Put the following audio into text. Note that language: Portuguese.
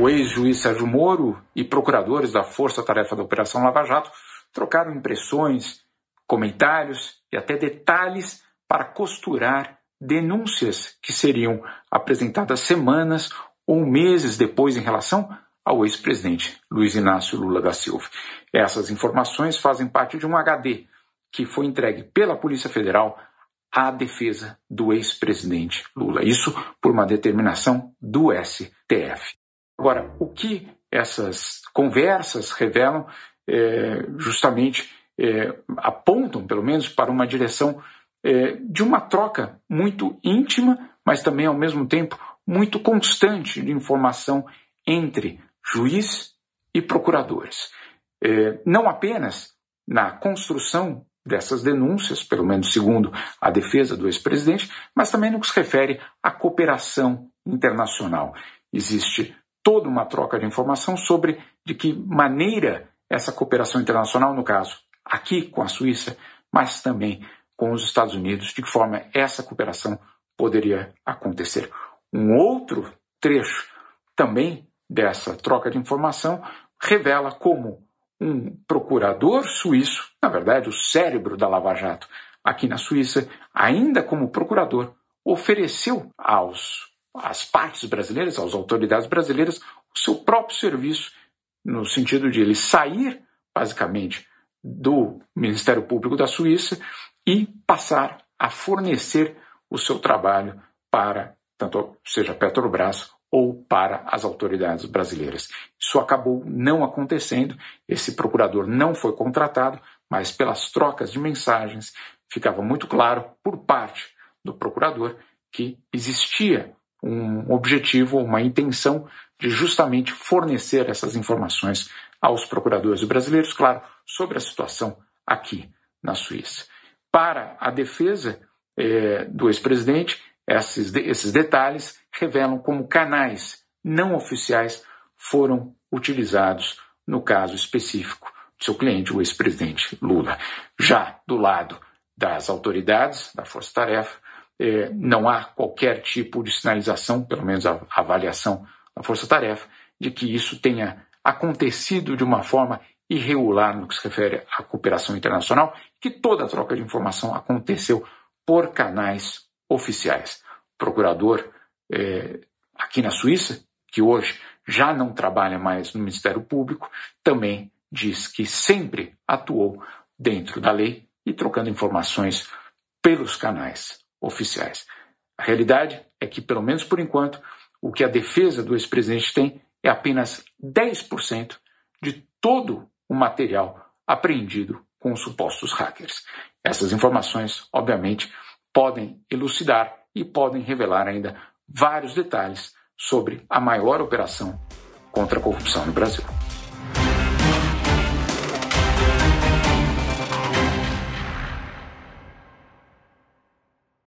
O ex-juiz Sérgio Moro e procuradores da Força Tarefa da Operação Lava Jato trocaram impressões, comentários e até detalhes para costurar denúncias que seriam apresentadas semanas ou meses depois em relação ao ex-presidente Luiz Inácio Lula da Silva. Essas informações fazem parte de um HD que foi entregue pela Polícia Federal à defesa do ex-presidente Lula. Isso por uma determinação do STF. Agora, o que essas conversas revelam é, justamente é, apontam, pelo menos, para uma direção é, de uma troca muito íntima, mas também, ao mesmo tempo, muito constante de informação entre juiz e procuradores. É, não apenas na construção dessas denúncias, pelo menos segundo a defesa do ex-presidente, mas também no que se refere à cooperação internacional. Existe toda uma troca de informação sobre de que maneira essa cooperação internacional, no caso aqui com a Suíça, mas também com os Estados Unidos, de que forma essa cooperação poderia acontecer. Um outro trecho também dessa troca de informação revela como um procurador suíço, na verdade o cérebro da Lava Jato aqui na Suíça, ainda como procurador, ofereceu aos às partes brasileiras, às autoridades brasileiras, o seu próprio serviço, no sentido de ele sair, basicamente, do Ministério Público da Suíça e passar a fornecer o seu trabalho para, tanto seja Petrobras ou para as autoridades brasileiras. Isso acabou não acontecendo, esse procurador não foi contratado, mas pelas trocas de mensagens ficava muito claro por parte do procurador que existia um objetivo, uma intenção de justamente fornecer essas informações aos procuradores brasileiros, claro, sobre a situação aqui na Suíça. Para a defesa eh, do ex-presidente, esses, esses detalhes revelam como canais não oficiais foram utilizados no caso específico do seu cliente, o ex-presidente Lula. Já do lado das autoridades, da Força Tarefa, é, não há qualquer tipo de sinalização, pelo menos a avaliação da Força Tarefa, de que isso tenha acontecido de uma forma irregular no que se refere à cooperação internacional, que toda a troca de informação aconteceu por canais oficiais. O procurador é, aqui na Suíça, que hoje já não trabalha mais no Ministério Público, também diz que sempre atuou dentro da lei e trocando informações pelos canais oficiais. A realidade é que, pelo menos por enquanto, o que a defesa do ex-presidente tem é apenas 10% de todo o material apreendido com os supostos hackers. Essas informações, obviamente, podem elucidar e podem revelar ainda vários detalhes sobre a maior operação contra a corrupção no Brasil.